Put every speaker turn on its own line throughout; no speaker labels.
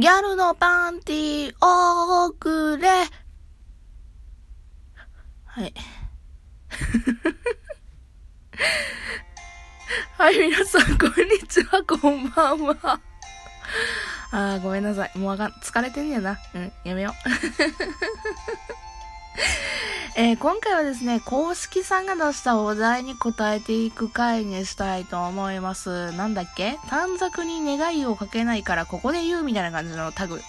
ギャルのパンティーおくれ。はい。はい、皆さん、こんにちは、こんばんは。あー、ごめんなさい。もうあかん。疲れてんねやな。うん、やめよう。えー、今回はですね、公式さんが出したお題に答えていく回にしたいと思います。なんだっけ？短冊に願いをかけないからここで言うみたいな感じのタグ。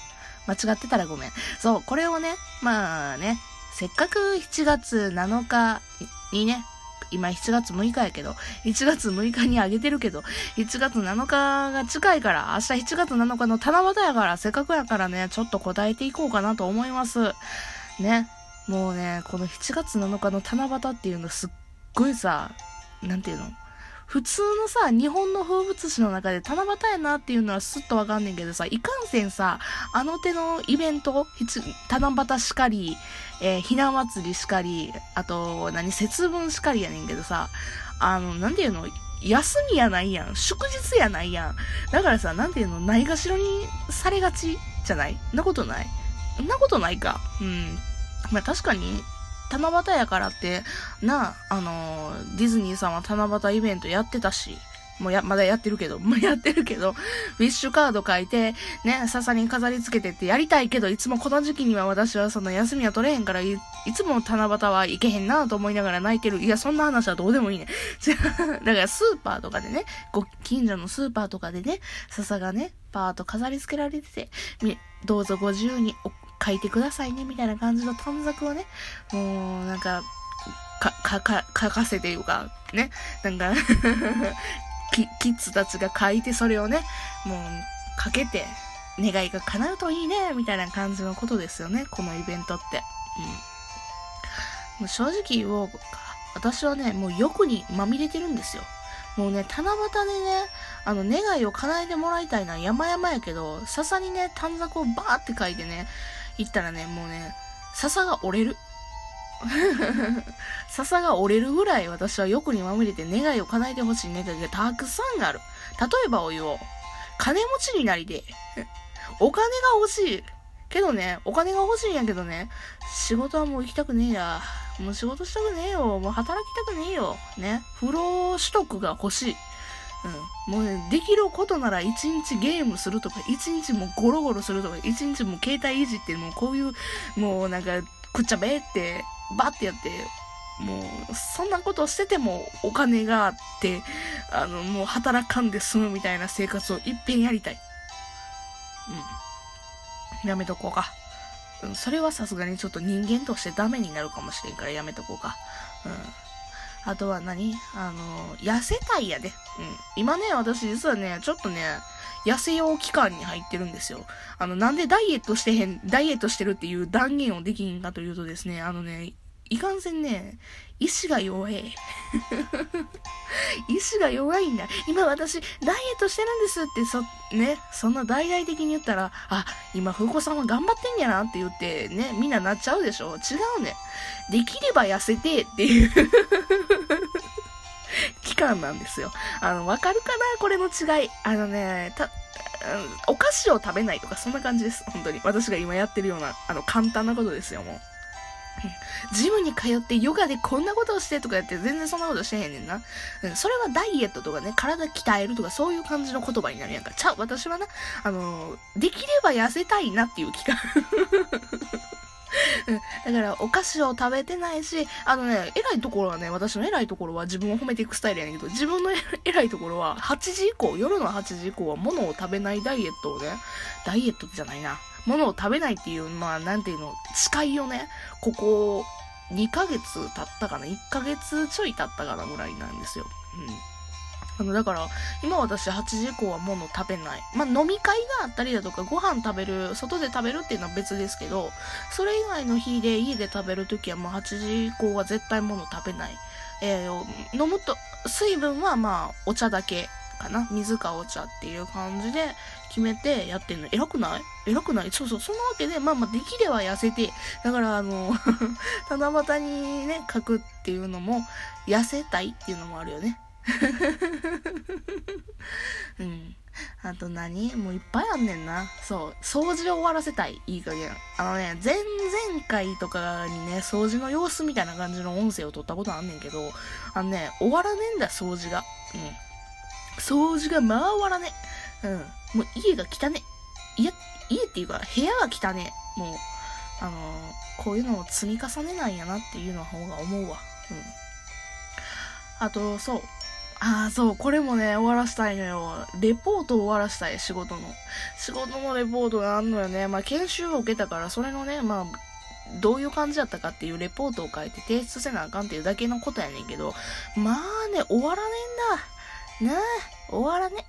間違ってたらごめん。そう、これをね、まあね、せっかく7月7日にね、今7月6日やけど、1月6日にあげてるけど、1月7日が近いから、明日7月7日の七夕やから、せっかくやからね、ちょっと答えていこうかなと思います。ね。もうね、この7月7日の七夕っていうのすっごいさ、なんていうの？普通のさ、日本の風物詩の中で七夕やなっていうのはすっとわかんねんけどさ、いかんせんさ、あの手のイベント、七夕しかり、えー、ひな祭りしかり、あと、何、節分しかりやねんけどさ、あの、なんていうの？休みやないやん。祝日やないやん。だからさ、なんていうの？ないがしろにされがちじゃない？なことない？んなことないか。うん。まあ確かに、七夕やからって、なあ、あの、ディズニーさんは七夕イベントやってたし、もうや、まだやってるけど、もうやってるけど、ウィッシュカード書いて、ね、笹に飾り付けてってやりたいけど、いつもこの時期には私はその休みは取れへんからい、いつも七夕は行けへんなと思いながら泣いてる。いや、そんな話はどうでもいいね。だからスーパーとかでね、ご近所のスーパーとかでね、笹がね、パーッと飾り付けられてて、どうぞご自由に書いてくださいね、みたいな感じの短冊をね、もう、なんか、か、か、書かせていうか、ね、なんか キ、キッズたちが書いてそれをね、もう、かけて、願いが叶うといいね、みたいな感じのことですよね、このイベントって。うん。もう正直言おうか、私はね、もう欲にまみれてるんですよ。もうね、七夕でね、あの、願いを叶えてもらいたいのは山々やけど、笹にね、短冊をバーって書いてね、行ったらね、もうね、笹が折れる。笹が折れるぐらい私は欲にまみれて願いを叶えてほしい願いがたくさんある。例えばお湯を、金持ちになりで、お金が欲しい。けどね、お金が欲しいんやけどね、仕事はもう行きたくねえや。もう仕事したくねえよ。もう働きたくねえよ。ね。風呂取得が欲しい。うん。もうね、できることなら一日ゲームするとか、一日もゴロゴロするとか、一日も携帯いじってもうこういう、もうなんか、くっちゃべって、バッてやって、もう、そんなことしててもお金があって、あの、もう働かんで済むみたいな生活をいっぺんやりたい。うん。やめとこうか。うん、それはさすがにちょっと人間としてダメになるかもしれんからやめとこうか。うん。あとは何？あの、痩せたいやで。うん。今ね、私実はね、ちょっとね、痩せよう期間に入ってるんですよ。あの、なんでダイエットしてへん、ダイエットしてるっていう断言をできんかというとですね、あのね、いかんせんね、意志が弱い。意志が弱いんだ。今私、ダイエットしてるんですって、そ、ね、そんな大々的に言ったら、あ、今、風子さんは頑張ってんやなって言って、ね、みんななっちゃうでしょ違うね。できれば痩せてっていう 期間なんですよ。あの、わかるかな？これの違い。あのね、た、お菓子を食べないとか、そんな感じです。本当に。私が今やってるような、あの、簡単なことですよ、もう。ジムに通ってヨガでこんなことをしてとかやって全然そんなことしてへんねんな。うんそれはダイエットとかね、体鍛えるとかそういう感じの言葉になるやんか。ちゃう、私はな、あの、できれば痩せたいなっていう期間。だから、お菓子を食べてないし、あのね、偉いところはね、私の偉いところは自分を褒めていくスタイルやねんけど、自分の偉いところは、8時以降、夜の8時以降は物を食べないダイエットをね、ダイエットじゃないな。物を食べないっていう、まあ、なんていうの、誓いをね、ここ、2ヶ月経ったかな ?1 ヶ月ちょい経ったかなぐらいなんですよ。うん。あの、だから、今私8時以降は物食べない。まあ、飲み会があったりだとか、ご飯食べる、外で食べるっていうのは別ですけど、それ以外の日で家で食べるときはもう8時以降は絶対物食べない。えー、飲むと、水分はまあ、お茶だけかな。水かお茶っていう感じで決めてやってんの。偉くない？偉くない？そうそう。そんなわけで、まあまあできれば痩せて、だからあの 七夕にね、書くっていうのも、痩せたいっていうのもあるよね。うん。あと何？もういっぱいあんねんな。そう。掃除を終わらせたい。いい加減。あのね、前々回とかにね、掃除の様子みたいな感じの音声を撮ったことあんねんけど、あのね、終わらねえんだ、掃除が。うん。掃除がまあ終わらねえ。うん。もう家が汚ね。いや、家っていうか、部屋が汚ねえ。もう、あのー、こういうのを積み重ねないんやなっていうの方が思うわ。うん。あと、そう。ああ、そう、これもね、終わらしたいのよ。レポートを終わらしたい、仕事の。仕事のレポートがあんのよね。まあ、研修を受けたから、それのね、まあ、どういう感じだったかっていうレポートを書いて提出せなあかんっていうだけのことやねんけど、まあね、終わらねえんだ。なあ、終わらね。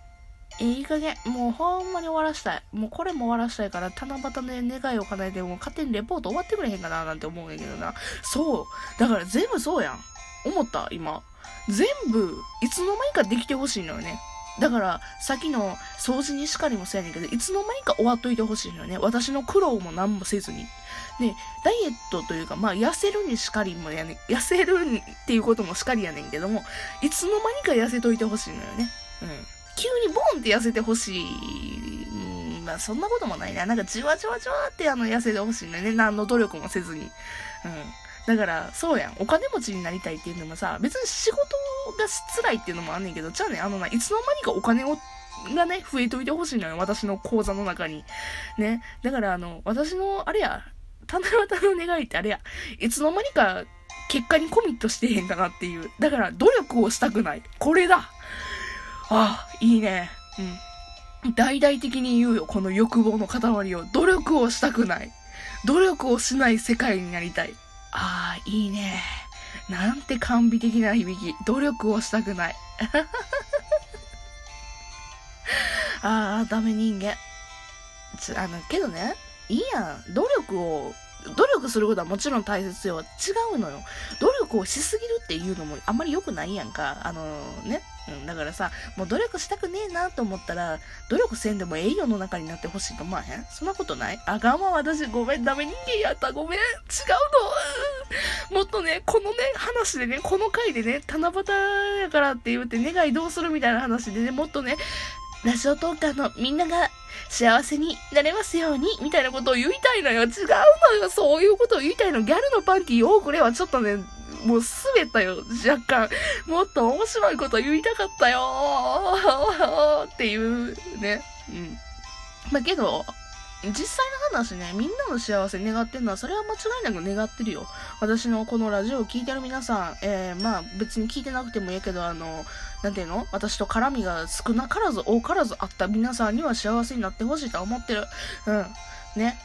え、いい加減。もうほんまに終わらしたい。もうこれも終わらしたいから、七夕ね、願いを叶えて、もう勝手にレポート終わってくれへんかななんて思うんやけどな。そう。だから全部そうやん。思った今。全部、いつの間にかできてほしいのよね。だから、さっきの掃除にしかりもそうやねんけど、いつの間にか終わっといてほしいのよね。私の苦労も何もせずに。で、ダイエットというか、まあ、痩せるにしかりもやね痩せるっていうこともしかりやねんけども、いつの間にか痩せといてほしいのよね。うん。急にボンって痩せてほしい。うん、まあ、そんなこともないな。なんか、じわじわじわってあの、痩せてほしいのよね。何の努力もせずに。うん。だから、そうやん。お金持ちになりたいっていうのもさ、別に仕事が辛いっていうのもあんねんけど、じゃあね、あのな、いつの間にかお金を、がね、増えといてほしいのよ。私の口座の中に。ね。だから、あの、私の、あれや、七夕の願いってあれや、いつの間にか結果にコミットしてへんかなっていう。だから、努力をしたくない。これだああ、いいね。うん。大々的に言うよ、この欲望の塊を。努力をしたくない。努力をしない世界になりたい。ああ、いいね。なんて完璧的な響き。努力をしたくない。ああ、ダメ人間。つ、あの、けどね、いいやん。努力を努力することはもちろん大切よ。違うのよ。努力をしすぎるっていうのもあんまり良くないやんか。あのー、ね。うん、だからさ、もう努力したくねえなと思ったら、努力せんでもええ世の中になってほしいと思わへん？そんなことない？あかんわ、私。ごめん、ダメ人間やった。ごめん。違うの。もっとね、このね、話でね、この回でね、七夕やからって言って願いどうするみたいな話でね、もっとね、ラジオトーカーのみんなが幸せになれますように、みたいなことを言いたいのよ。違うのよ。そういうことを言いたいの。ギャルのパンティー多くれはちょっとね、もう滑ったよ。若干。もっと面白いこと言いたかったよっていうね。うん。まあけど、実際の話ね、みんなの幸せ願ってんのは、それは間違いなく願ってるよ。私のこのラジオを聴いてる皆さん、えー、まあ別に聞いてなくてもいいけど、あの、なんていうの？私と絡みが少なからず多からずあった皆さんには幸せになってほしいと思ってる。うん。ね。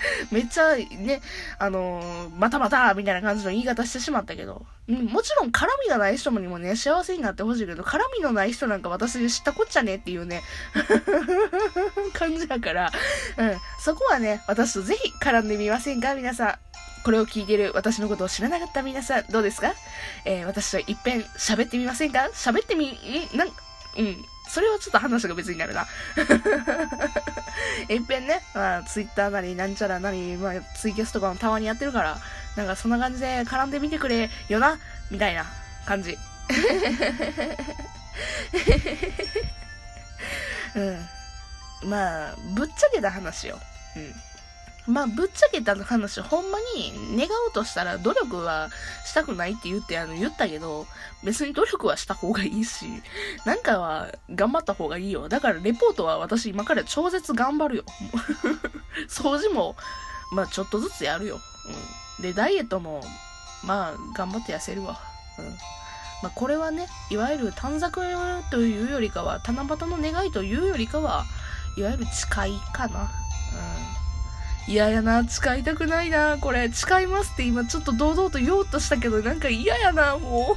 めっちゃね、あのー、またまたみたいな感じの言い方してしまったけど、うん、もちろん絡みがない人にもね、幸せになってほしいけど、絡みのない人なんか私で知ったこっちゃねっていうね、感じだから、うん、そこはね、私とぜひ絡んでみませんか？皆さん。これを聞いてる私のことを知らなかった皆さん、どうですか？えー、私といっぺん喋ってみませんか？喋ってみ、んなん、うん。それはちょっと話が別になるな。いっぺんね、まあ、ツイッターなり、なんちゃらなり、まあ、ツイキャスとかもたまにやってるから、なんかそんな感じで絡んでみてくれよな、みたいな感じ。うん。まあ、ぶっちゃけた話よ。うん。まあ、ぶっちゃけた話、ほんまに願おうとしたら努力はしたくないって言ってあの言ったけど、別に努力はした方がいいし、なんかは頑張った方がいいよ。だからレポートは私今から超絶頑張るよ。掃除も、まあちょっとずつやるよ。うん。で、ダイエットも、まあ頑張って痩せるわ。うん。まあこれはね、いわゆる短冊というよりかは、七夕の願いというよりかは、いわゆる誓いかな。うん。嫌やな、誓いたくないな、これ。誓いますって今ちょっと堂々と言おうとしたけど、なんか嫌やな、も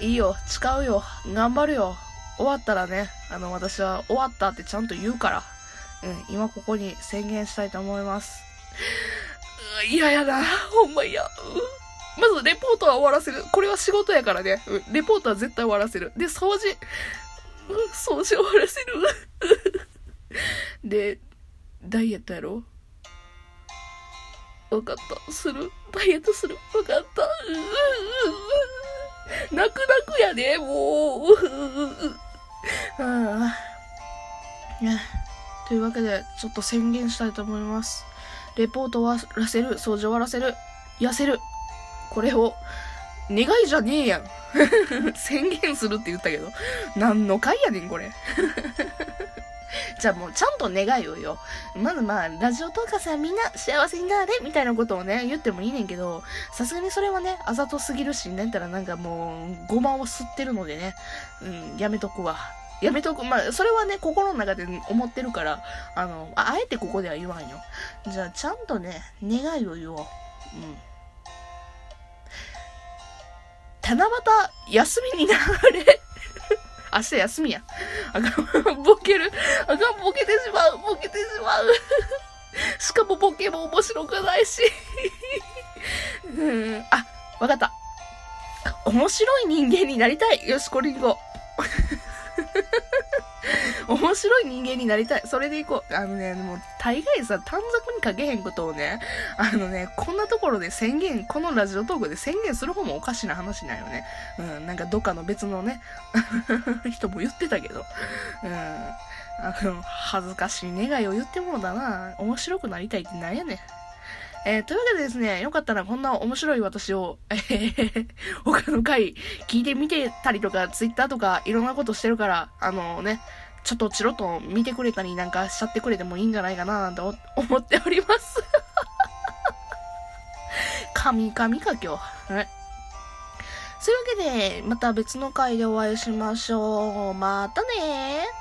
う。いいよ、誓うよ。頑張るよ。終わったらね、あの、私は終わったってちゃんと言うから。うん、今ここに宣言したいと思います。嫌やな、ほんま嫌。まず、レポートは終わらせる。これは仕事やからね。レポートは絶対終わらせる。で、掃除。掃除終わらせる。で、ダイエットやろわかった。する。ダイエットする。わかった。泣く泣くやで、もう。うん。ね。というわけで、ちょっと宣言したいと思います。レポート終わらせる、掃除終わらせる、痩せる。これを、願いじゃねえやん。宣言するって言ったけど。何の回やねん、これ。じゃあもうちゃんと願いをよ。まずまあ、ラジオトーカーさんみんな幸せになれみたいなことをね、言ってもいいねんけど、さすがにそれはね、あざとすぎるし、なんたらなんかもう、ごまを吸ってるのでね、うん、やめとくわ。やめとく。まあ、それはね、心の中で思ってるから、あの、ああえてここでは言わんよ。じゃあ、ちゃんとね、願いを言おう。うん。七夕、休みになれ。明日休みや。あかん、ボケる。あかん、ボケてしまう。ボケてしまう。しかもボケも面白くないし。うん、あ、わかった。面白い人間になりたい。よし、こりんご。面白い人間になりたい。それで行こう。あのね、もう大概さ、短冊に書けへんことをね、あのね、こんなところで宣言、このラジオトークで宣言する方もおかしな話なんよね。うん、なんかどっかの別のね、人も言ってたけど。うん。あの、恥ずかしい願いを言ってもだな。面白くなりたいってなんやねん。えーというわけでですね、よかったらこんな面白い私を、えー他の回聞いてみてたりとか、ツイッターとかいろんなことしてるから、あのね、ちょっとチロッと見てくれたりなんかしちゃってくれてもいいんじゃないかななんて 思っております。神々か今日。はい。そういうわけで、また別の回でお会いしましょう。またねー。